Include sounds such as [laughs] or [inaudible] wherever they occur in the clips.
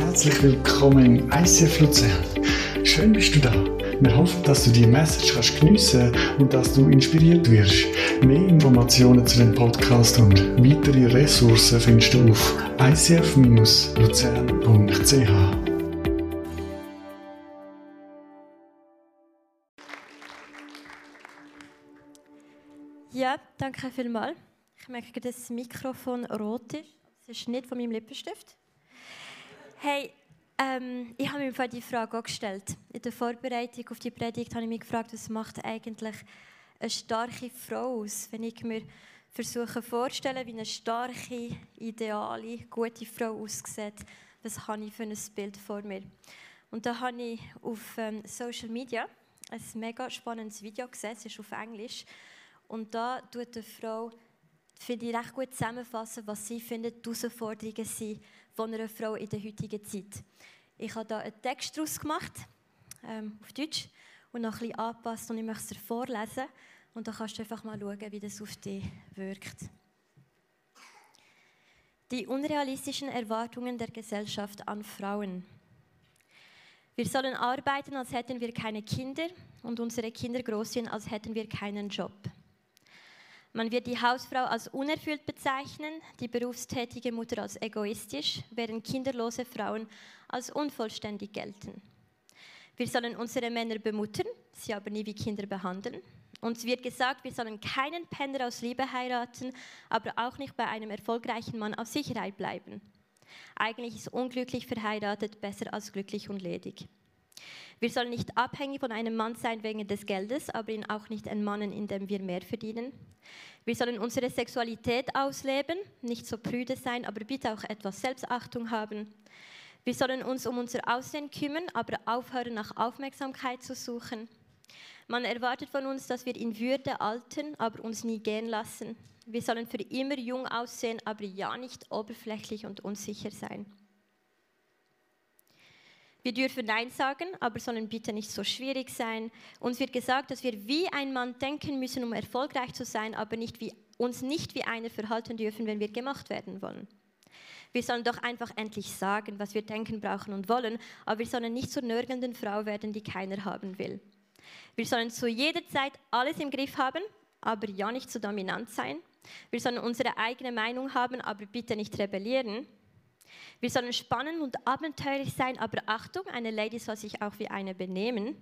Herzlich willkommen im ICF Luzern. Schön bist du da. Wir hoffen, dass du die Message kannst geniessen und dass du inspiriert wirst. Mehr Informationen zu dem Podcast und weitere Ressourcen findest du auf icf-luzern.ch. Ja, danke vielmals. Ich merke, dass das Mikrofon rot ist. Das ist nicht von meinem Lippenstift. Hey, ähm, ich habe mir die Frage auch gestellt. In der Vorbereitung auf die Predigt habe ich mich gefragt, was macht eigentlich eine starke Frau aus? Wenn ich mir versuche vorzustellen, wie eine starke, ideale, gute Frau aussieht, was habe ich für ein Bild vor mir? Und da habe ich auf ähm, Social Media ein mega spannendes Video gesehen, es ist auf Englisch. Und da tut eine Frau finde ich recht gut zusammenfassen, was sie findet, die Herausforderungen sind von einer Frau in der heutigen Zeit. Ich habe da einen Text daraus gemacht, ähm, auf Deutsch, und noch ein bisschen angepasst und ich möchte es vorlesen. Und dann kannst du einfach mal schauen, wie das auf dich wirkt. Die unrealistischen Erwartungen der Gesellschaft an Frauen. Wir sollen arbeiten, als hätten wir keine Kinder und unsere Kinder großziehen, als hätten wir keinen Job. Man wird die Hausfrau als unerfüllt bezeichnen, die berufstätige Mutter als egoistisch, während kinderlose Frauen als unvollständig gelten. Wir sollen unsere Männer bemuttern, sie aber nie wie Kinder behandeln. Uns wird gesagt, wir sollen keinen Penner aus Liebe heiraten, aber auch nicht bei einem erfolgreichen Mann auf Sicherheit bleiben. Eigentlich ist unglücklich verheiratet besser als glücklich und ledig. Wir sollen nicht abhängig von einem Mann sein wegen des Geldes, aber ihn auch nicht entmannen, indem wir mehr verdienen. Wir sollen unsere Sexualität ausleben, nicht so prüde sein, aber bitte auch etwas Selbstachtung haben. Wir sollen uns um unser Aussehen kümmern, aber aufhören, nach Aufmerksamkeit zu suchen. Man erwartet von uns, dass wir in Würde altern, aber uns nie gehen lassen. Wir sollen für immer jung aussehen, aber ja nicht oberflächlich und unsicher sein. Wir dürfen Nein sagen, aber sollen bitte nicht so schwierig sein. Uns wird gesagt, dass wir wie ein Mann denken müssen, um erfolgreich zu sein, aber nicht wie, uns nicht wie einer verhalten dürfen, wenn wir gemacht werden wollen. Wir sollen doch einfach endlich sagen, was wir denken, brauchen und wollen, aber wir sollen nicht zur nörgelnden Frau werden, die keiner haben will. Wir sollen zu jeder Zeit alles im Griff haben, aber ja nicht zu dominant sein. Wir sollen unsere eigene Meinung haben, aber bitte nicht rebellieren. Wir sollen spannend und abenteuerlich sein, aber Achtung, eine Lady soll sich auch wie eine benehmen.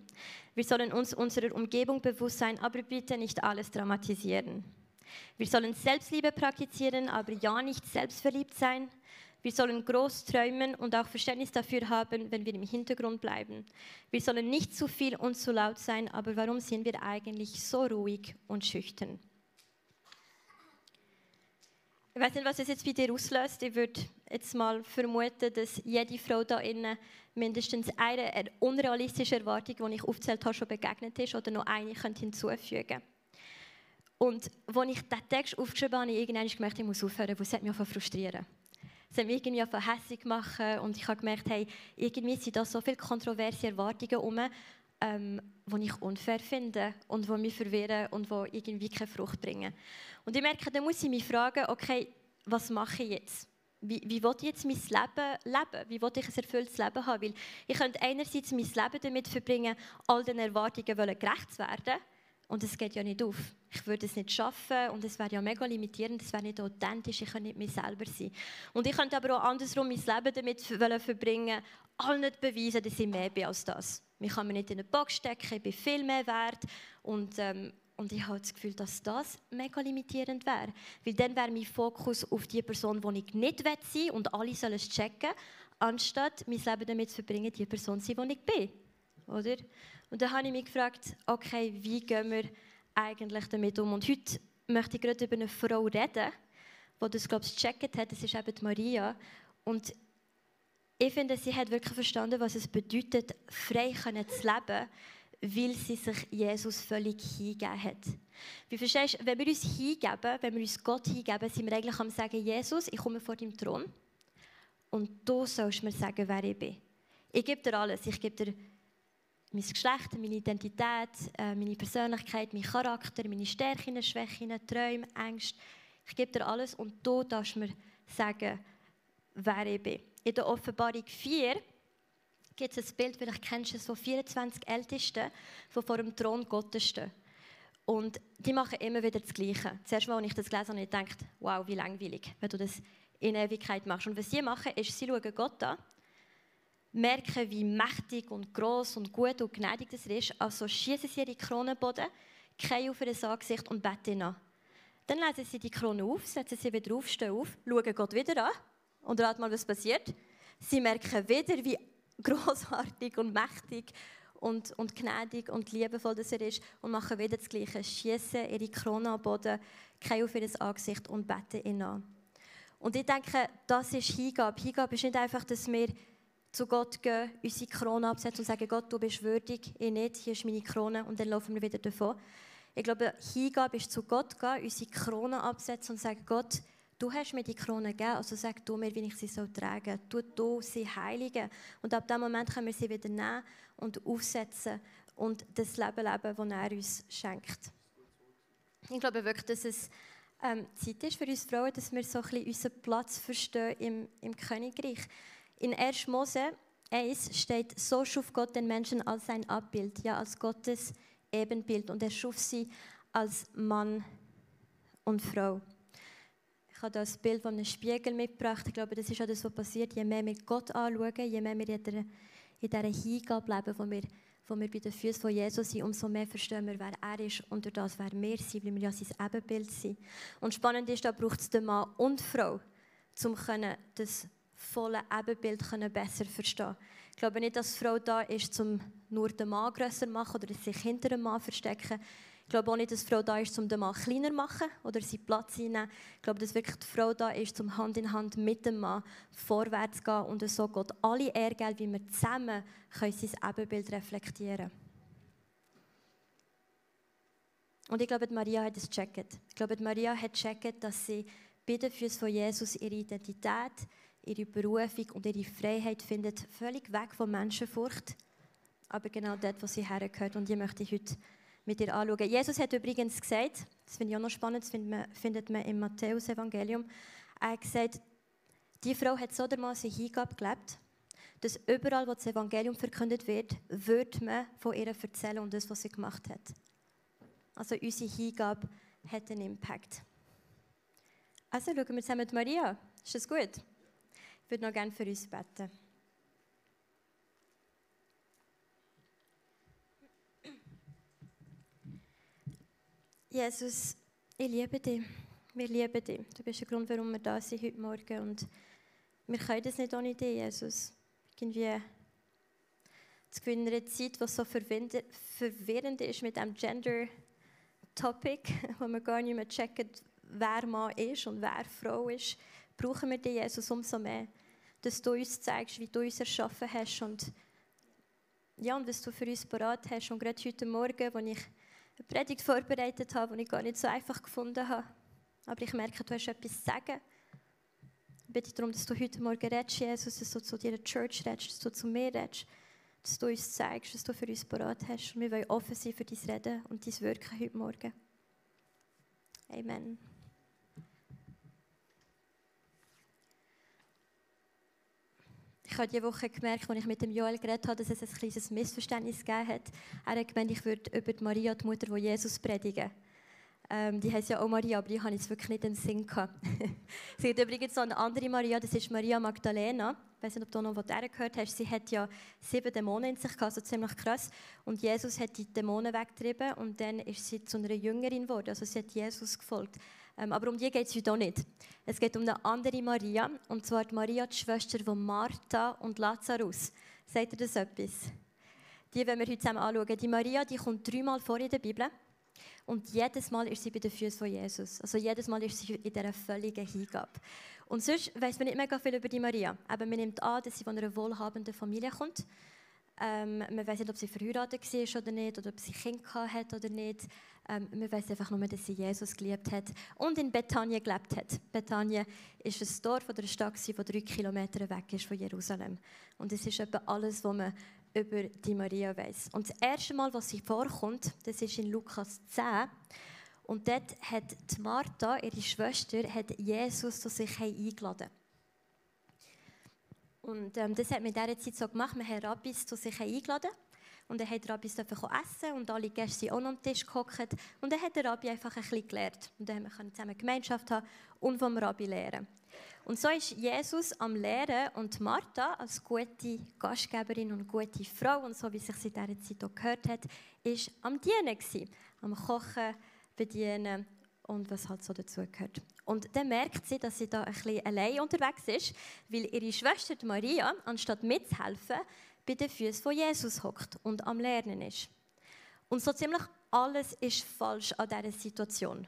Wir sollen uns unserer Umgebung bewusst sein, aber bitte nicht alles dramatisieren. Wir sollen Selbstliebe praktizieren, aber ja nicht selbstverliebt sein. Wir sollen groß träumen und auch Verständnis dafür haben, wenn wir im Hintergrund bleiben. Wir sollen nicht zu viel und zu laut sein, aber warum sind wir eigentlich so ruhig und schüchtern? Ich weiß nicht, was es jetzt bei dir auslöst. Ich würde jetzt mal vermuten, dass jede Frau da innen mindestens eine unrealistische Erwartung, die ich aufgezählt habe, schon begegnet ist oder noch eine könnte hinzufügen Und als ich diesen Text aufgeschrieben habe, habe ich irgendwann gemerkt, ich muss aufhören, weil es hat mich frustrieren. Es hat mich irgendwie hässlich gemacht und ich habe gemerkt, hey, irgendwie sind da so viele kontroverse Erwartungen herum, ähm, die ich unfair finde und die mich verwirren und die irgendwie keine Frucht bringen. Und ich merke, dann muss ich mich fragen, okay, was mache ich jetzt? Wie, wie will ich jetzt mein Leben leben? Wie will ich ein erfülltes Leben haben? Weil ich könnte einerseits mein Leben damit verbringen, all den Erwartungen gerecht zu werden. Und es geht ja nicht auf. Ich würde es nicht schaffen und es wäre ja mega limitierend, es wäre nicht authentisch, ich könnte nicht mir selber sein. Und ich könnte aber auch andersrum mein Leben damit verbringen, allen nicht beweisen, dass ich mehr bin als das. Mich kann man nicht in eine Box stecken, ich bin viel mehr wert und ähm, und ich habe das Gefühl, dass das mega limitierend wäre. Weil dann wäre mein Fokus auf die Person, die ich nicht sein will und alle sollen es checken, anstatt mein Leben damit zu verbringen, die Person zu sein, die ich bin. Oder? Und dann habe ich mich gefragt, okay, wie gehen wir eigentlich damit um? Und heute möchte ich gerade über eine Frau reden, die das, glaube ich, gecheckt hat. Das ist eben Maria. Und ich finde, sie hat wirklich verstanden, was es bedeutet, frei zu leben weil sie sich Jesus völlig hingegeben hat. Wie verstehst du, wenn wir uns hingeben, wenn wir uns Gott hingeben, sind wir eigentlich am sagen, Jesus, ich komme vor deinem Thron und du sollst mir sagen, wer ich bin. Ich gebe dir alles. Ich gebe dir mein Geschlecht, meine Identität, äh, meine Persönlichkeit, meinen Charakter, meine Stärken, Schwächen, Träume, Ängste. Ich gebe dir alles und du darfst mir sagen, wer ich bin. in der Offenbarung 4 gibt es ein Bild, vielleicht kennst du es, von 24 Ältesten, die vor dem Thron Gottes stehen. Und die machen immer wieder das Gleiche. Zuerst, als ich das gelesen habe ich gedacht, wow, wie langweilig, wenn du das in Ewigkeit machst. Und was sie machen, ist, sie schauen Gott an, merken, wie mächtig und groß und gut und gnädig das ist. Also schießen sie ihre Kronenboden, kehren auf ihr Angesicht und beten ihn an. Dann lesen sie die Krone auf, setzen sie wieder auf, stehen auf, schauen Gott wieder an und raten mal, was passiert. Sie merken wieder, wie [laughs] großartig und mächtig und, und gnädig und liebevoll dass er ist und machen wieder das Gleiche. Schießen ihre Krone am Boden, kehren auf ihr Angesicht und beten ihn an. Und ich denke, das ist Hingabe. Hingabe ist nicht einfach, dass wir zu Gott gehen, unsere Krone absetzen und sagen, Gott, du bist würdig, ich nicht, hier ist meine Krone und dann laufen wir wieder davon. Ich glaube, Hingabe ist zu Gott gehen, unsere Krone absetzen und sagen, Gott, du hast mir die Krone gegeben, also sag du mir, wie ich sie soll tragen soll. Tu du sie heiligen. Und ab dem Moment können wir sie wieder nehmen und aufsetzen und das Leben leben, das er uns schenkt. Ich glaube wirklich, dass es ähm, Zeit ist für uns Frauen, dass wir so ein bisschen unseren Platz verstehen im, im Königreich. In 1. Mose 1 steht, so schuf Gott den Menschen als sein Abbild, ja als Gottes Ebenbild und er schuf sie als Mann und Frau. Ich habe das Bild von einem Spiegel mitgebracht. Ich glaube, das ist auch das, was passiert. Je mehr wir Gott anschauen, je mehr wir in dieser, in dieser Hingabe leben, wo wir, wo wir bei den Füßen von Jesus sind, umso mehr verstehen wir, wer er ist und durch das, wer wir sind, weil wir ja sein Ebenbild sind. Und spannend ist, da braucht es den Mann und die Frau, um das volle Ebenbild besser verstehen Ich glaube nicht, dass die Frau da ist, um nur den Mann grösser zu machen oder sich hinter dem Mann zu verstecken. Ich glaube auch nicht, dass die Frau da ist, um den Mann kleiner zu machen oder seinen Platz einzunehmen. Ich glaube, dass wirklich die Frau da ist, um Hand in Hand mit dem Mann vorwärts zu gehen und so Gott alle Ehre wie wir zusammen können sein Ebenbild reflektieren Und ich glaube, Maria hat es gecheckt. Ich glaube, Maria hat gecheckt, dass sie bei den Füßen von Jesus ihre Identität, ihre Berufung und ihre Freiheit findet, völlig weg von Menschenfurcht, aber genau dort, wo sie hergehört. Und die möchte ich heute mit dir anschauen. Jesus hat übrigens gesagt, das finde ich auch noch spannend, das findet man, findet man im Matthäus-Evangelium, er hat gesagt, die Frau hat so dermaßen Hingabe gelebt, dass überall, wo das Evangelium verkündet wird, wird man von ihr erzählen und das, was sie gemacht hat. Also unsere Hingabe hat einen Impact. Also schauen wir zusammen mit Maria. Ist das gut? Ich würde noch gerne für uns beten. Jesus, ich liebe dich. Wir lieben dich. Du bist der Grund, warum wir da sind heute Morgen. Und wir können das nicht ohne dich, Jesus. Irgendwie zu gewinnen eine Zeit, die so verwirrend ist mit dem Gender-Topic, [laughs] wo wir gar nicht mehr checken, wer Mann ist und wer Frau ist, brauchen wir dich, Jesus, umso mehr dass du uns zeigst, wie du uns erschaffen hast und ja, und was du für uns parat hast. Und gerade heute Morgen, als ich eine Predigt vorbereitet habe, die ich gar nicht so einfach gefunden habe, aber ich merke, du hast etwas zu sagen. Ich bitte darum, dass du heute Morgen redest, Jesus, dass du zu deiner Church redest, dass du zu mir redest, dass du uns zeigst, was du für uns parat hast. Und wir wollen offen sein für dein Reden und dein Wirken heute Morgen. Amen. Ich habe diese Woche gemerkt, als ich mit dem Joel geredet habe, dass es ein kleines Missverständnis gegeben hat. Er hat gemeint, ich würde über die Maria, die Mutter von Jesus, predigen. Ähm, die heißt ja auch Maria, aber die habe ich wirklich nicht im Sinn gehabt. [laughs] es gibt übrigens noch eine andere Maria, das ist Maria Magdalena. Ich weiß nicht, ob du noch von der gehört hast. Sie hat ja sieben Dämonen in sich gehabt, also ziemlich krass. Und Jesus hat die Dämonen weggetrieben und dann ist sie zu einer Jüngerin geworden. Also sie hat Jesus gefolgt. Ähm, aber um die geht es heute auch nicht. Es geht um eine andere Maria, und zwar die Maria, die Schwester von Martha und Lazarus. Sagt ihr das etwas? Die werden wir heute zusammen anschauen. Die Maria, die kommt dreimal vor in der Bibel. Und jedes Mal ist sie bei den Füßen von Jesus. Also jedes Mal ist sie in dieser völligen Hingabe. Und sonst weiß man nicht mega viel über die Maria. Aber man nimmt an, dass sie von einer wohlhabenden Familie kommt. Ähm, man weiß nicht, ob sie verheiratet war oder nicht, oder ob sie Kinder hat oder nicht. Ähm, man weiß einfach nur, dass sie Jesus geliebt hat und in Bethanien gelebt hat. Bethanien ist ein Dorf oder eine Stadt, die drei Kilometer weg ist von Jerusalem. Und es ist etwa alles, was man über die Maria weiß. Und das erste Mal, was sie vorkommt, das ist in Lukas 10. Und dort hat die Martha, ihre Schwester, hat Jesus zu sich eingeladen. Und ähm, das hat man in dieser Zeit so gemacht. Man hat Rabbis zu sich eingeladen. Und dann hat Rabbis essen und alle Gäste sind auch am Tisch gehockt. Und dann hat der Rabbi einfach ein bisschen gelernt. Und dann konnten wir zusammen Gemeinschaft haben und vom Rabbi lernen. Und so ist Jesus am Lehren und Martha als gute Gastgeberin und gute Frau und so wie sich in dieser Zeit auch gehört hat, ist am Dienen gewesen, am Kochen, Bedienen und was halt so dazu gehört. Und dann merkt sie, dass sie da ein bisschen allein unterwegs ist, weil ihre Schwester Maria, anstatt mitzuhelfen, bei den Füßen von Jesus hockt und am Lernen ist. Und so ziemlich alles ist falsch an dieser Situation.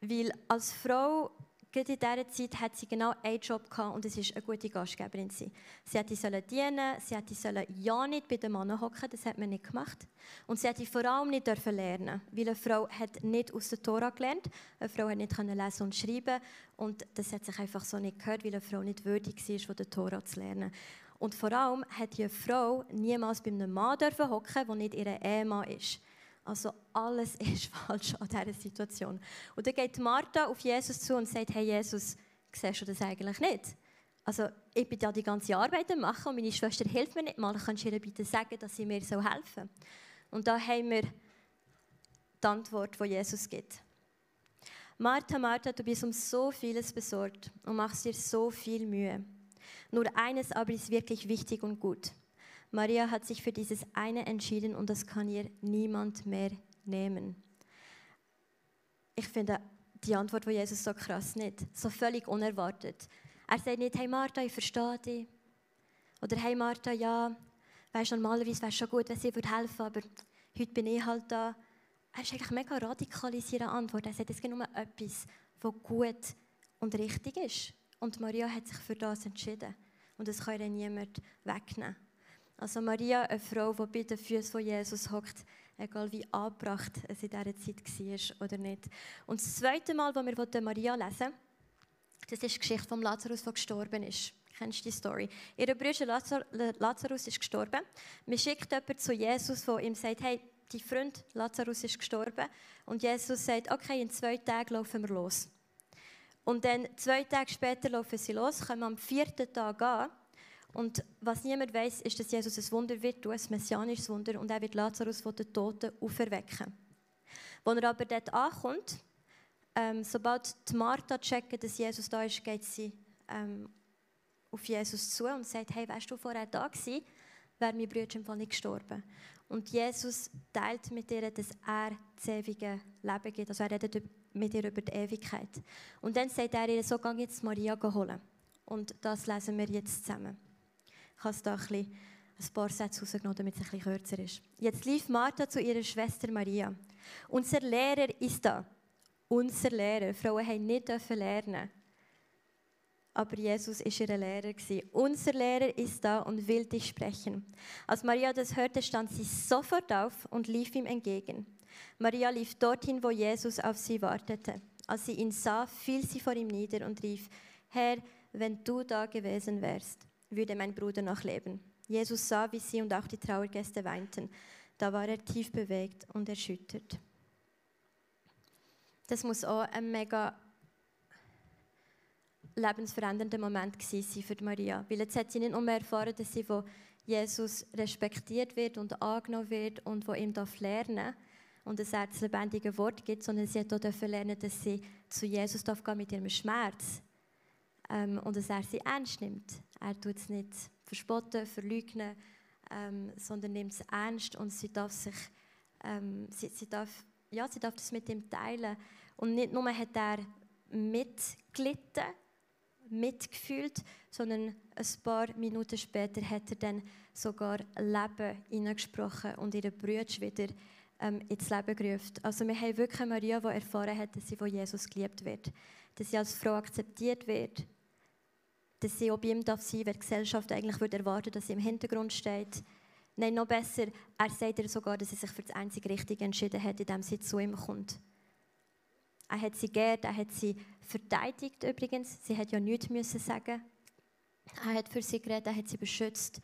Weil als Frau Gerade in dieser Zeit hat sie genau einen Job gehabt und es ist eine gute Gastgeberin. Sie, sie hätte sollen dienen, sie hätte sollen ja nicht bei den Männern hocken, das hat man nicht gemacht. Und sie hätte vor allem nicht dürfen lernen, weil eine Frau hat nicht aus der Tora gelernt, eine Frau hat nicht lesen und schreiben und das hat sich einfach so nicht gehört, weil eine Frau nicht würdig war, von der Tora zu lernen. Und vor allem hat die Frau niemals bei einem Mann hocken, der nicht ihr Ehemann ist. Also alles [laughs] ist falsch an dieser Situation. Und dann geht Martha auf Jesus zu und sagt, hey Jesus, siehst du das eigentlich nicht? Also ich bin ja die ganze Arbeit am machen und meine Schwester hilft mir nicht mal. Kannst du ihr bitte sagen, dass sie mir so helfen? Und da haben wir die Antwort, die Jesus gibt. Martha, Martha, du bist um so vieles besorgt und machst dir so viel Mühe. Nur eines aber ist wirklich wichtig und gut. Maria hat sich für dieses eine entschieden und das kann ihr niemand mehr nehmen. Ich finde die Antwort von Jesus so krass nicht, so völlig unerwartet. Er sagt nicht, hey Martha, ich verstehe dich. Oder hey Martha, ja, weißt normalerweise wäre es schon gut, wenn sie helfen würde, aber heute bin ich halt da. Er ist eigentlich mega radikal in seiner Antwort. Er sagt, es gibt nur etwas, was gut und richtig ist. Und Maria hat sich für das entschieden. Und das kann ihr niemand wegnehmen. Also Maria, eine Frau, die bei den Füßen von Jesus hockt, egal wie angebracht es in dieser Zeit war oder nicht. Und das zweite Mal, wo wir Maria lesen das ist die Geschichte von Lazarus, der gestorben ist. Kennst du die Story? Ihr Bruder Lazarus ist gestorben. Man schickt jemanden zu Jesus, der ihm sagt, hey, dein Freund Lazarus ist gestorben. Und Jesus sagt, okay, in zwei Tagen laufen wir los. Und dann zwei Tage später laufen sie los, kommen am vierten Tag an und was niemand weiß, ist, dass Jesus ein Wunder wird ein messianisches Wunder, und er wird Lazarus von den Toten auferwecken. Als er aber dort ankommt, ähm, sobald die Martha checkt, dass Jesus da ist, geht sie ähm, auf Jesus zu und sagt, hey, weißt du, vorher da gewesen, wäre mein Bruder nicht gestorben. Und Jesus teilt mit ihr, dass er das ewige Leben gibt. Also er redet mit ihr über die Ewigkeit. Und dann sagt er ihr, so geh jetzt Maria holen. Und das lesen wir jetzt zusammen. Ich habe da ein, bisschen, ein paar Sätze rausgenommen, damit es ein bisschen kürzer ist. Jetzt lief Martha zu ihrer Schwester Maria. Unser Lehrer ist da. Unser Lehrer. Frauen haben nicht lernen aber Jesus ist ihr Lehrer Unser Lehrer ist da und will dich sprechen. Als Maria das hörte, stand sie sofort auf und lief ihm entgegen. Maria lief dorthin, wo Jesus auf sie wartete. Als sie ihn sah, fiel sie vor ihm nieder und rief: Herr, wenn du da gewesen wärst, würde mein Bruder noch leben. Jesus sah, wie sie und auch die Trauergäste weinten. Da war er tief bewegt und erschüttert. Das muss auch ein mega lebensverändernder Moment gewesen für Maria. Weil jetzt hat sie nicht nur erfahren, dass sie von Jesus respektiert wird und angenommen wird und von ihm lernen darf und dass er das lebendige Wort gibt, sondern sie hat auch lernen, dass sie zu Jesus gehen mit ihrem Schmerz ähm, und dass er sie ernst nimmt. Er tut es nicht verspotten, verleugnen, ähm, sondern nimmt es ernst und sie darf sich, ähm, sie, sie, darf, ja, sie darf das mit ihm teilen. Und nicht nur hat er mitgelitten, mitgefühlt, sondern ein paar Minuten später hat er dann sogar Leben hineingesprochen und ihre Brüder wieder ähm, ins Leben gerufen. Also wir haben wirklich Maria, die erfahren hat, dass sie von Jesus geliebt wird, dass sie als Frau akzeptiert wird, dass sie auch bei ihm darf sein weil die Gesellschaft eigentlich würde erwarten dass sie im Hintergrund steht. Nein, noch besser, er sagt ihr sogar, dass sie sich für das einzige Richtige entschieden hat, indem sie zu ihm kommt. Er hat sie geehrt, er hat sie verteidigt übrigens. Sie hat ja nichts müssen sagen. Er hat für sie geredet, er hat sie beschützt.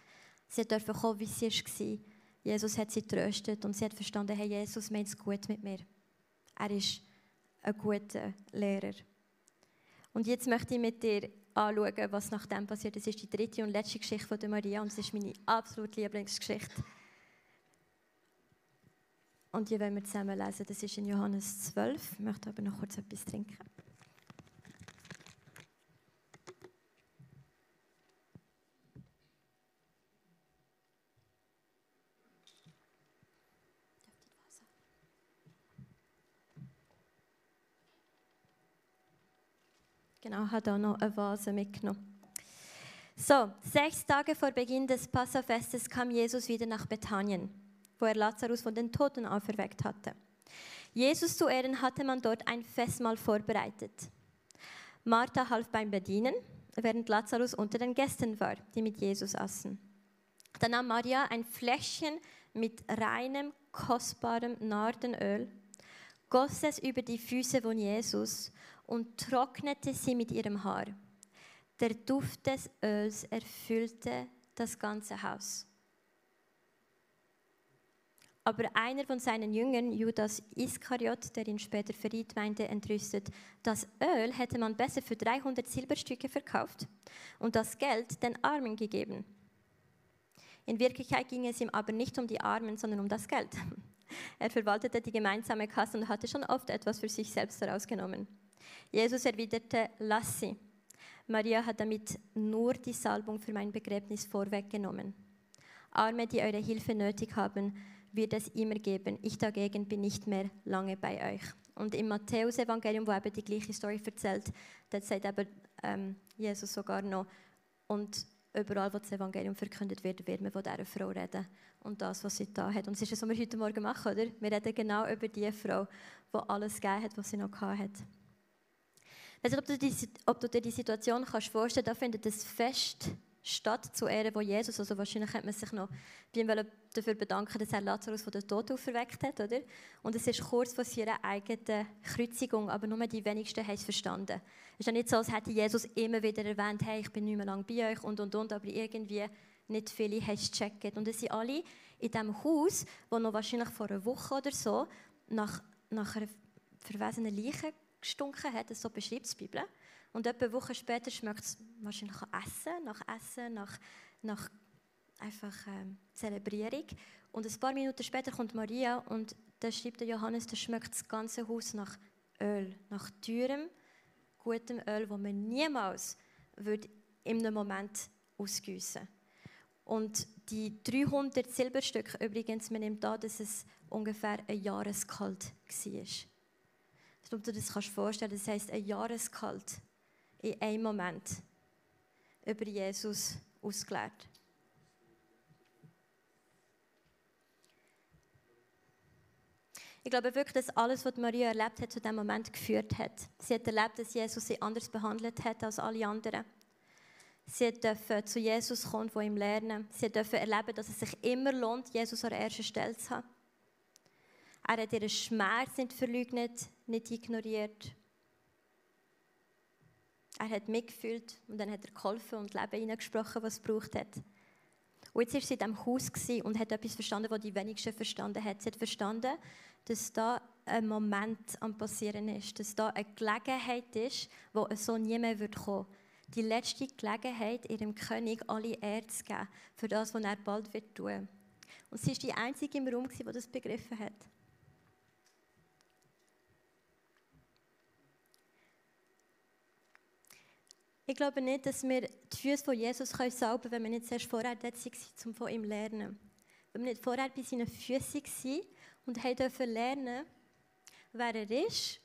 Sie durfte kommen, wie sie war. Jesus hat sie tröstet und sie hat verstanden, hey, Jesus meint es gut mit mir. Er ist ein guter Lehrer. Und jetzt möchte ich mit dir anschauen, was nach dem passiert. Das ist die dritte und letzte Geschichte von der Maria und es ist meine absolute Lieblingsgeschichte. Und die wollen wir zusammen lesen. Das ist in Johannes 12. Ich möchte aber noch kurz etwas trinken. Genau, hat auch noch eine Vase mitgenommen. So, sechs Tage vor Beginn des Passafestes kam Jesus wieder nach Bethanien, wo er Lazarus von den Toten auferweckt hatte. Jesus zu Ehren hatte man dort ein Festmahl vorbereitet. Martha half beim Bedienen, während Lazarus unter den Gästen war, die mit Jesus aßen. Dann nahm Maria ein Fläschchen mit reinem, kostbarem Nardenöl, goss es über die Füße von Jesus und trocknete sie mit ihrem Haar. Der Duft des Öls erfüllte das ganze Haus. Aber einer von seinen Jüngern, Judas Iskariot, der ihn später verriet, meinte entrüstet, das Öl hätte man besser für 300 Silberstücke verkauft und das Geld den Armen gegeben. In Wirklichkeit ging es ihm aber nicht um die Armen, sondern um das Geld. [laughs] Er verwaltete die gemeinsame Kasse und hatte schon oft etwas für sich selbst herausgenommen. Jesus erwiderte, lass sie. Maria hat damit nur die Salbung für mein Begräbnis vorweggenommen. Arme, die eure Hilfe nötig haben, wird es immer geben. Ich dagegen bin nicht mehr lange bei euch. Und im Matthäus-Evangelium, wo eben die gleiche Story erzählt, dort sagt eben ähm, Jesus sogar noch, und überall, wo das Evangelium verkündet wird, wird man von dieser Frau reden und das, was sie da hat. Und das ist das, was wir heute Morgen machen, oder? Wir reden genau über die Frau, die alles gegeben hat, was sie noch hatte. Nicht, ob du, die, ob du dir die Situation kannst vorstellen kannst, da findet das Fest statt zu Ehren von Jesus. Also wahrscheinlich könnte man sich noch bei ihm dafür bedanken, dass er Lazarus von den Toten auferweckt hat, oder? Und es ist kurz vor seiner eigenen Kreuzigung, aber nur die wenigsten haben es verstanden. Es ist ja nicht so, als hätte Jesus immer wieder erwähnt, hey, ich bin nicht mehr lange bei euch und und und, aber irgendwie nicht viele haben es gecheckt. Und es sind alle in diesem Haus, wo noch wahrscheinlich vor einer Woche oder so nach, nach einer verwesenen Leiche gestunken hat, so beschreibt die Bibel. Und etwa Wochen später schmeckt es wahrscheinlich nach Essen, nach Essen, nach, nach einfach ähm, Zelebrierung. Und ein paar Minuten später kommt Maria und da schreibt der Johannes, da schmeckt das ganze Haus nach Öl, nach teurem, gutem Öl, das man niemals würde in einem Moment ausgießen Und die 300 Silberstücke übrigens, man nimmt an, dass es ungefähr ein Jahreskalt war ob du dir das kannst vorstellen das heisst, ein Jahreskalt in einem Moment über Jesus ausgelehrt. Ich glaube wirklich, dass alles, was Maria erlebt hat, zu diesem Moment geführt hat. Sie hat erlebt, dass Jesus sie anders behandelt hat als alle anderen. Sie durfte zu Jesus kommen, von ihm lernen. Sie durfte erleben, dass es sich immer lohnt, Jesus an erster Stelle zu haben. Er hat ihren Schmerz nicht verleugnet, nicht ignoriert. Er hat mitgefühlt und dann hat er geholfen und Leben hineingesprochen, was es gebraucht hat. Und jetzt war sie in diesem Haus und hat etwas verstanden, was die wenigsten verstanden haben. Sie hat verstanden, dass da ein Moment am Passieren ist, dass da eine Gelegenheit ist, wo so nie mehr kommen wird. Die letzte Gelegenheit, ihrem König alle Ehre zu geben für das, was er bald wird tun. Und sie war die Einzige im Raum, die das begriffen hat. Ich glaube nicht, dass wir die Füße von Jesus salben können, wenn wir nicht zuerst vorher dort sind, um von ihm zu lernen. Wenn wir nicht vorher bei seinen Füßen waren und haben dürfen lernen, wer er ist,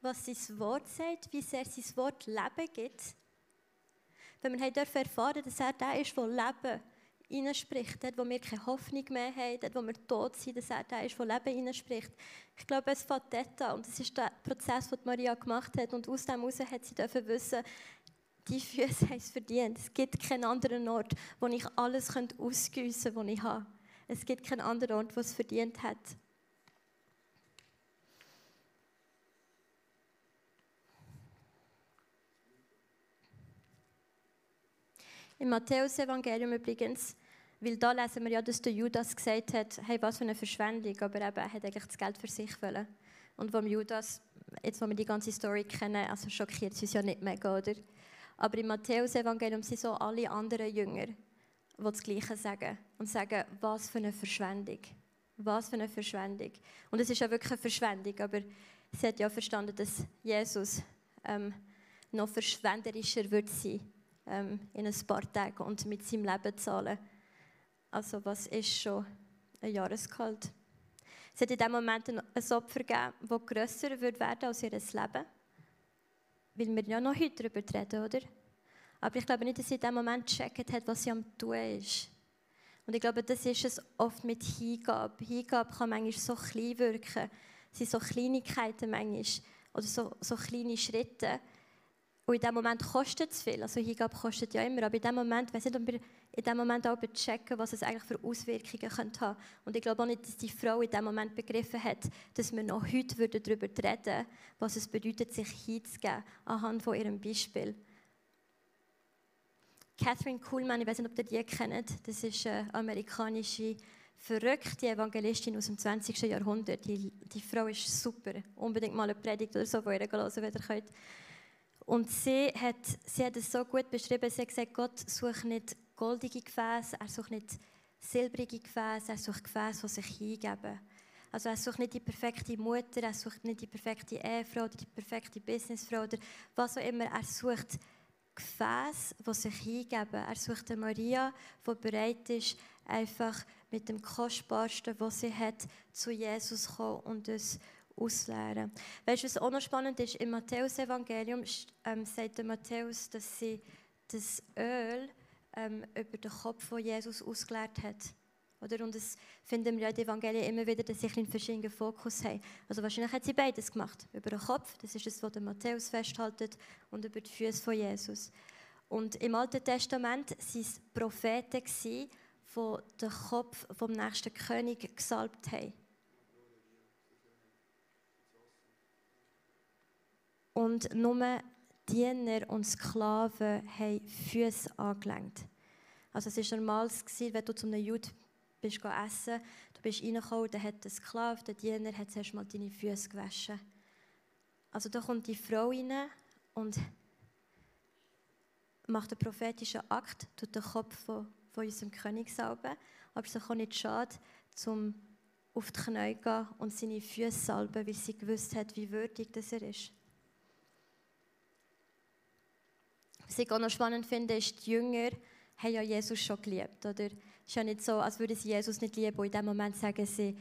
was sein Wort sagt, wie sehr sein Wort Leben gibt. Wenn wir haben dürfen erfahren, dass er der ist, der Leben hineinspricht, dort, wo wir keine Hoffnung mehr haben, dort, wo wir tot sind, dass er der ist, der Leben hineinspricht. Ich glaube, es fängt dort an. Und das ist der Prozess, den Maria gemacht hat. Und aus dem heraus hat sie dürfen wissen, die Füße haben es verdient. Es gibt keinen anderen Ort, wo ich alles ausgießen könnte, was ich habe. Es gibt keinen anderen Ort, wo es verdient hat. Im Matthäus-Evangelium übrigens, weil da lesen wir ja, dass der Judas gesagt hat, hey, was für eine Verschwendung, aber eben, er hat eigentlich das Geld für sich wollen. Und vom Judas, jetzt wo wir die ganze Story kennen, also schockiert es uns ja nicht mega, oder? Aber im Matthäus-Evangelium sind so alle anderen Jünger, die das Gleiche sagen und sagen, was für eine Verschwendung. Was für eine Verschwendung. Und es ist ja wirklich eine Verschwendung, aber sie hat ja verstanden, dass Jesus ähm, noch verschwenderischer wird sein ähm, in ein paar Tagen und mit seinem Leben zahlen. Also was ist schon ein Jahresgehalt? Es hat in diesem Moment ein Opfer gegeben, das grösser wird werden als ihr Leben. Weil wir ja noch heute darüber reden, oder? Aber ich glaube nicht, dass sie in diesem Moment gecheckt hat, was sie am tun ist. Und ich glaube, das ist es oft mit Hingabe. Hingabe kann manchmal so klein wirken. Es sind so Kleinigkeiten manchmal. Oder so, so kleine Schritte. Und in dem Moment kostet es viel. Also Hingabe kostet ja immer. Aber in dem Moment, weiß nicht, ob wir in dem Moment auch checken, was es eigentlich für Auswirkungen könnte haben. Und ich glaube auch nicht, dass die Frau in dem Moment begriffen hat, dass wir noch heute darüber reden würden, was es bedeutet, sich hinzugeben, anhand von ihrem Beispiel. Catherine Kuhlman, ich weiß nicht, ob ihr die kennt, das ist eine amerikanische verrückte Evangelistin aus dem 20. Jahrhundert. Die, die Frau ist super. Unbedingt mal eine Predigt oder so von ihr hören, wenn ihr könnt. Und sie hat, sie hat es so gut beschrieben, sie hat gesagt, Gott sucht nicht goldige Gefäße, er sucht nicht silbrige Gefäße, er sucht Gefäße, die sich hingeben. Also er sucht nicht die perfekte Mutter, er sucht nicht die perfekte Ehefrau oder die perfekte Businessfrau oder was auch immer. Er sucht Gefäße, die sich hingeben. Er sucht eine Maria, die bereit ist, einfach mit dem Kostbarsten, was sie hat, zu Jesus zu kommen und es ausleeren. Weißt du, was auch noch spannend ist? Im Matthäus-Evangelium ähm, sagt Matthäus, dass sie das Öl ähm, über den Kopf von Jesus ausgeleert hat. Oder? Und das finden wir in den Evangelien immer wieder, dass sie einen verschiedenen Fokus haben. Also wahrscheinlich hat sie beides gemacht. Über den Kopf, das ist das, was der Matthäus festhaltet, und über die Füße von Jesus. Und im Alten Testament waren es Propheten, die den Kopf vom nächsten König gesalbt haben. Und nur Diener und Sklaven haben Füße angelenkt. Also es war normal, wenn du zu einem Jude bist essen du bist reingekommen, dann hat der Sklave, der Diener, hat zuerst mal deine Füße gewaschen. Also da kommt die Frau rein und macht einen prophetischen Akt, tut den Kopf von, von unserem König salben, aber es kann nicht schaden, um auf die Knie gehen und seine Füße salben, weil sie gewusst hat, wie würdig das er ist. Was ich auch noch spannend finde, ist, die Jünger haben ja Jesus schon geliebt. Oder? Es ist ja nicht so, als würden sie Jesus nicht lieben und in dem Moment sagen sie,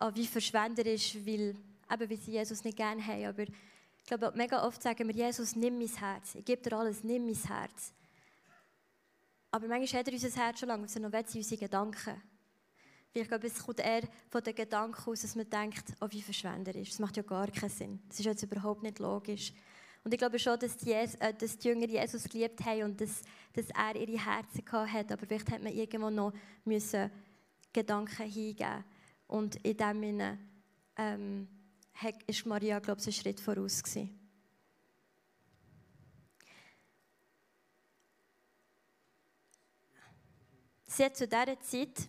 oh, wie verschwenderisch, weil, eben, weil sie Jesus nicht gerne haben. Aber ich glaube, mega oft sagen wir, Jesus, nimm mein Herz. Ich gebe dir alles, nimm mein Herz. Aber manchmal hat er unser Herz schon lange, und noch sind unsere Gedanken. Weil ich glaube, es kommt eher von den Gedanken aus, dass man denkt, oh, wie verschwenderisch. Das macht ja gar keinen Sinn. Das ist jetzt überhaupt nicht logisch. Und ich glaube schon, dass die, äh, dass die Jünger Jesus geliebt haben und dass, dass er ihre Herzen gehabt hat. Aber vielleicht hat man irgendwo noch müssen Gedanken hingeben Und in dem Sinne ähm, Maria, glaube ich, einen Schritt voraus gewesen. Sie hat zu dieser Zeit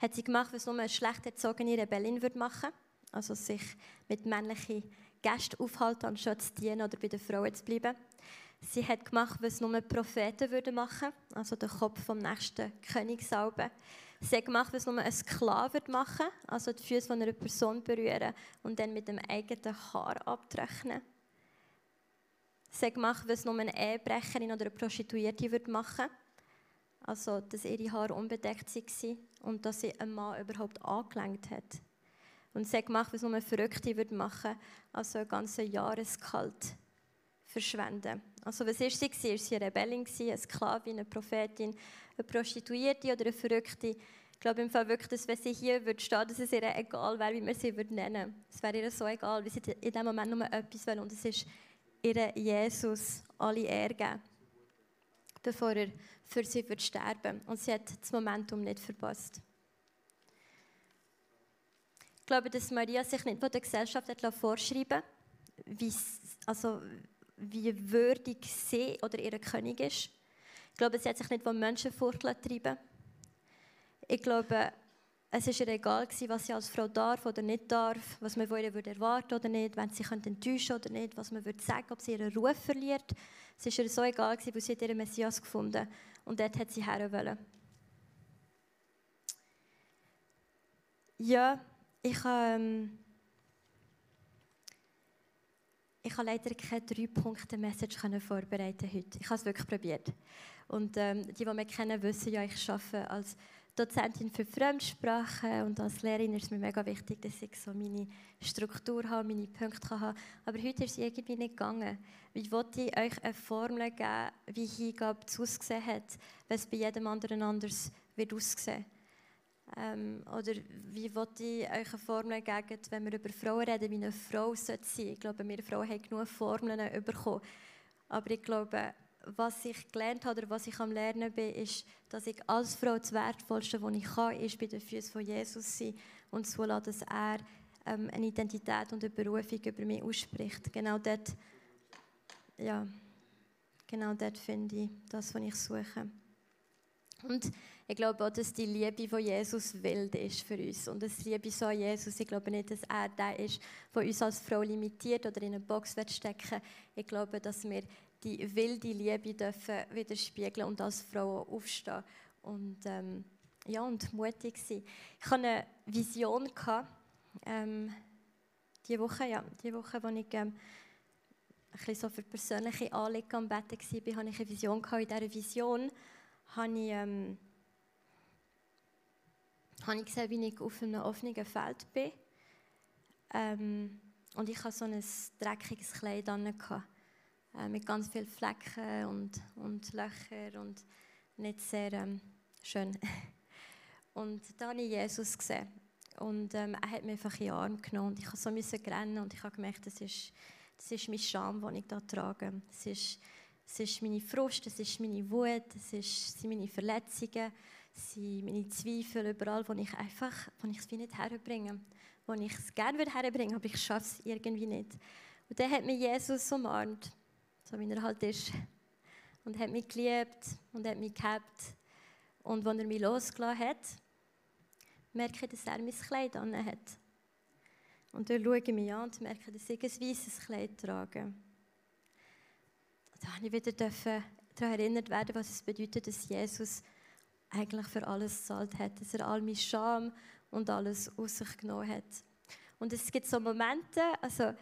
hat sie gemacht, was nur eine schlecht erzogene Rebellin machen würde. Also sich mit männlichen Gäste aufhalten, anstatt zu dienen oder bei den Frauen zu bleiben. Sie hat gemacht, was nur Propheten würden machen, also den Kopf vom nächsten König salben. Sie hat gemacht, was nur ein Sklave machen, also die Füße von einer Person berühren und dann mit dem eigenen Haar abtrocknen. Sie hat gemacht, was nur eine Ehebrecherin oder eine Prostituierte würde machen, also dass ihre Haare unbedeckt waren und dass sie einen Mann überhaupt angelenkt hat. Und sie hat gemacht, was nur eine Verrückte würde machen, also ein ganzes Jahreskalt verschwenden. Also was war sie? War sie eine Rebellin, eine Sklavin, eine Prophetin, eine Prostituierte oder eine Verrückte? Ich glaube im Fall wirklich, dass wenn sie hier würde stehen, dass es ihr egal wäre, wie man sie würde nennen. Es wäre ihr so egal, wie sie in dem Moment nur etwas will und es ist ihr Jesus alle Ehre geben, bevor er für sie wird sterben. Und sie hat das Momentum nicht verpasst glaube, dass Maria sich nicht von der Gesellschaft hat vorschreiben wie, also, wie würdig sie oder ihre König ist. Ich glaube, sie hat sich nicht von Menschenfurcht treiben Ich glaube, es war ihr egal, was sie als Frau darf oder nicht darf, was man von ihr erwarten oder nicht, wenn sie enttäuschen oder nicht, was man würde sagen, ob sie ihren Ruf verliert. Es war ihr so egal, weil sie ihren Messias gefunden und dort hat sie her wollen. Ja, ich ähm, ich leider keine drei Punkte Message vorbereiten heute. Ich habe es wirklich probiert. Und ähm, die, die mich kennen, wissen ja, ich arbeite als Dozentin für Fremdsprachen und als Lehrerin ist es mir mega wichtig, dass ich so meine Struktur habe, meine Punkte habe. Aber heute ist es irgendwie nicht gegangen. Ich wollte euch eine Formel geben, wie Hingabe aussehen hat, es bei jedem anderen anders wird aussehen. Ähm, oder wie wollte ich euch eine Formel geben, wenn wir über Frauen reden, wie eine Frau sein sollte. Ich glaube, wir Frauen haben genug Formeln bekommen. Aber ich glaube, was ich gelernt habe oder was ich am Lernen bin, ist, dass ich als Frau das Wertvollste, was ich kann, ist bei den Füßen von Jesus sein und zulassen, dass er ähm, eine Identität und eine Berufung über mich ausspricht. Genau dort, ja, genau dort finde ich das, was ich suche. Und ich glaube auch, dass die Liebe von Jesus wild ist für uns. Und das Liebe so an Jesus, ich glaube nicht, dass er der ist, der uns als Frau limitiert oder in eine Box stecken Ich glaube, dass wir die wilde Liebe dürfen widerspiegeln und als Frau aufstehen und, ähm, ja, und mutig sein. Ich hatte eine Vision, ähm, die Woche, ja, die Woche, wo ich ähm, ein so für persönliche Anliegen am Betten war, hatte ich eine Vision. In dieser Vision habe ich, ähm, habe ich gesehen, wie ich auf einem offenen Feld bin. Ähm, und ich hatte so ein dreckiges Kleid an äh, mit ganz vielen Flecken und, und Löchern und nicht sehr ähm, schön. [laughs] Und da habe ich Jesus gesehen. Und ähm, er hat mich einfach in den Arm genommen und ich musste so müssen rennen und ich habe gemerkt, das ist, das ist mein Scham, den ich da trage. Es ist, es ist meine Frust, es ist meine Wut, es ist, sind meine Verletzungen, sind meine Zweifel überall, wo ich einfach, wo ich es wie nicht herbringe. Wo ich es gerne herbringen aber ich schaffe es irgendwie nicht. Und dann hat mich Jesus umarmt so wie er halt ist. Und hat mich geliebt und hat mich gehabt. Und als er mich losgelassen hat, merke ich, dass er mein Kleid an hat. Und dann schaue ich mich an und merke, dass ich ein weißes Kleid trage. Da habe ich wieder daran erinnert werden, was es bedeutet, dass Jesus eigentlich für alles gezahlt hat, dass er all meine Scham und alles aus sich genommen hat. Und es gibt so Momente, also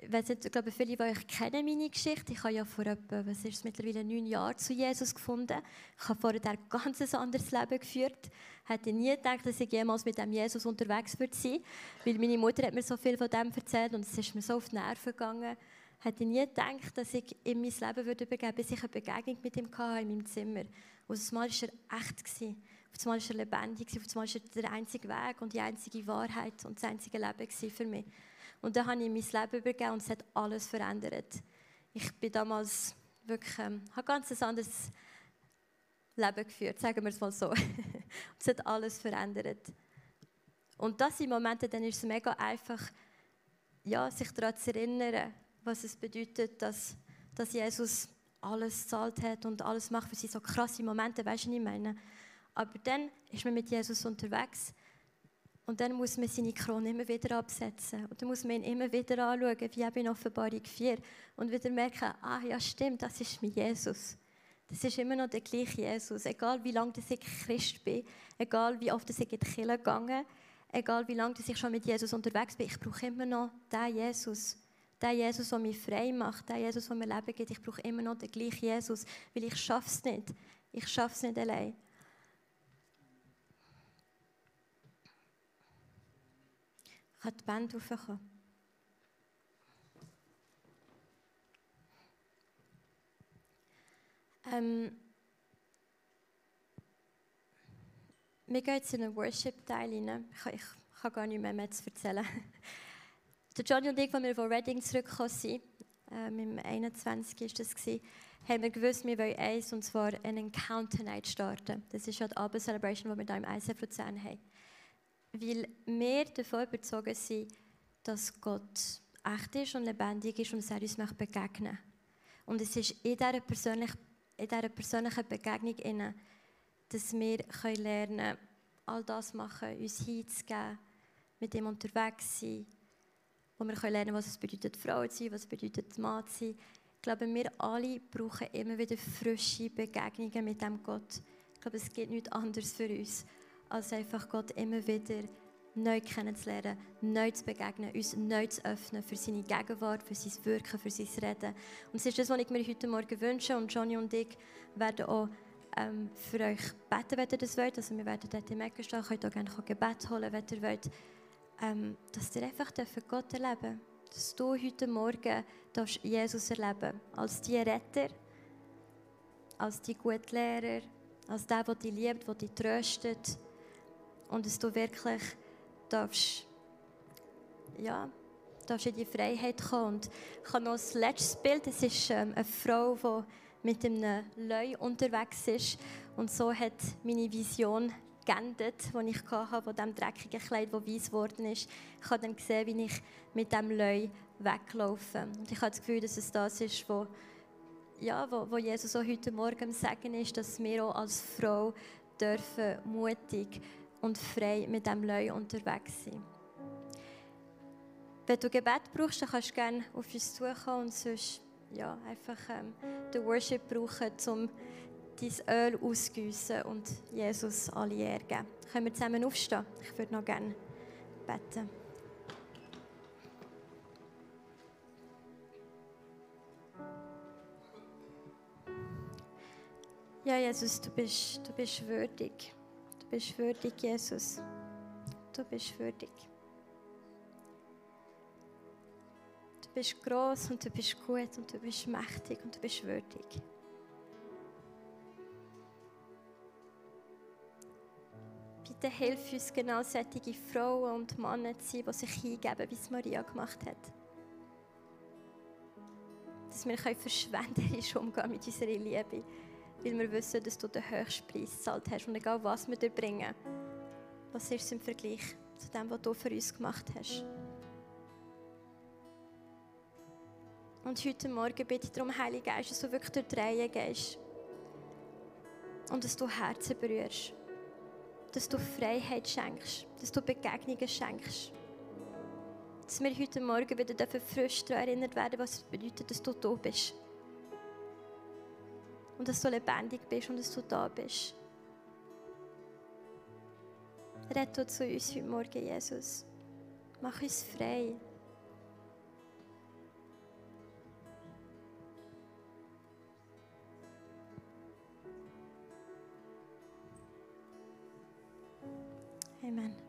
ich glaube, viele von euch kennen meine Geschichte. Ich habe ja vor etwa, was ist es, mittlerweile neun Jahren zu Jesus gefunden. Ich habe vorher ein ganz anderes Leben geführt. Ich hätte nie gedacht, dass ich jemals mit dem Jesus unterwegs würde sein. Weil meine Mutter hat mir so viel von dem erzählt und es ist mir so auf die Nerven gegangen. Ich hätte nie gedacht, dass ich in mein Leben würde begeben, bis ich eine Begegnung mit ihm hatte in meinem Zimmer. Und auf einmal war er echt. Gewesen. Auf einmal war er lebendig. Auf einmal war er der einzige Weg und die einzige Wahrheit und das einzige Leben für mich. Und dann habe ich mein Leben übergeben und es hat alles verändert. Ich bin damals wirklich, ähm, habe ganz ein anderes Leben geführt, sagen wir es mal so. [laughs] es hat alles verändert. Und das sind Momente, dann ist es mega einfach, ja, sich daran zu erinnern, was es bedeutet, dass, dass Jesus alles zahlt hat und alles macht für sie so krasse Momente, weißt du, was ich meine? Aber dann ist man mit Jesus unterwegs und dann muss man seine Krone immer wieder absetzen. Und dann muss man ihn immer wieder anschauen, wie eben in Offenbarung 4. Und wieder merken, ah ja stimmt, das ist mein Jesus. Das ist immer noch der gleiche Jesus. Egal wie lange ich Christ bin, egal wie oft ich in die Kirche gegangen egal wie lange ich schon mit Jesus unterwegs bin, ich brauche immer noch den Jesus. Den Jesus, der mich frei macht, den Jesus, der mir Leben gibt. Ich brauche immer noch den gleichen Jesus, weil ich schaffe es nicht. Ich schaffe es nicht allein. kann die Band raufkommen. Ähm, wir gehen jetzt in einen Worship-Teil rein. Ich, ich, kann gar nicht mehr, mehr zu erzählen. [laughs] Der Johnny und ich, als wir von Reading zurückgekommen sind, ähm, im 21. war das, gewesen, haben wir gewusst, wir wollen eins, und zwar einen Encounter Night starten. Das ist ja die Abend-Celebration, die wir hier im ISF Luzern haben weil wir davon überzeugt sind, dass Gott echt ist und lebendig ist und dass er uns begegnen möchte. Und es ist in dieser, persönlich, in dieser persönlichen Begegnung, dass wir lernen können, all das machen, uns hinzugeben, mit ihm unterwegs sein, wo wir lernen können, was es bedeutet, Frau zu sein, was es bedeutet, Mann zu sein. Ich glaube, wir alle brauchen immer wieder frische Begegnungen mit dem Gott. Ich glaube, es geht nichts anderes für uns, als einfach Gott immer wieder neu kennenzulernen, neu zu begegnen, uns neu zu öffnen für seine Gegenwart, für sein Wirken, für sein Reden. Und das ist das, was ich mir heute Morgen wünsche. Und Johnny und ich werden auch ähm, für euch beten, wenn ihr das wollt. Also wir werden dort im Ecken stehen, könnt auch gerne Gebet holen, wenn ihr wollt. Ähm, dass ihr einfach für Gott erleben Dass du heute Morgen Jesus erleben als die Retter, als die gute Lehrer, als der, der dich liebt, der dich tröstet. Und dass du wirklich darfst, ja, darfst in die Freiheit kommen. Und ich habe noch das letzte Bild. Es ist ähm, eine Frau, die mit einem Leu unterwegs ist. Und so hat meine Vision geendet, die ich hatte, von diesem dreckigen Kleid, das weiß geworden ist. Ich habe dann gesehen, wie ich mit diesem Leu weglaufe. Und ich habe das Gefühl, dass es das ist, wo, ja, wo, wo Jesus auch heute Morgen Sagen ist, dass wir auch als Frau dürfen mutig und frei mit dem Leu unterwegs sein. Wenn du Gebet brauchst, dann kannst du gerne auf uns zukommen und sonst ja, einfach ähm, den Worship brauchen, um dein Öl ausgießen und Jesus alle Ehre. Können wir zusammen aufstehen? Ich würde noch gerne beten. Ja, Jesus, du bist, du bist würdig. Du bist würdig, Jesus. Du bist würdig. Du bist groß und du bist gut und du bist mächtig und du bist würdig. Bitte hilf uns, genau solche Frauen und Männer zu sein, die sich hingeben, wie es Maria gemacht hat. Dass wir verschwenderisch umgehen mit unserer Liebe, weil wir wissen, dass du den höchsten Preis gezahlt hast. Und egal, was wir dir bringen, was ist im Vergleich zu dem, was du für uns gemacht hast. Und heute Morgen bitte ich darum, Heiliger Geist, dass du wirklich durch die Reihe gehst. Und dass du Herzen berührst. Dass du Freiheit schenkst. Dass du Begegnungen schenkst. Dass wir heute Morgen wieder frisch daran erinnert werden, was es bedeutet, dass du da bist. Und dass du lebendig bist und dass du da bist. Rette zu uns heute Morgen, Jesus. Mach uns frei. Amen.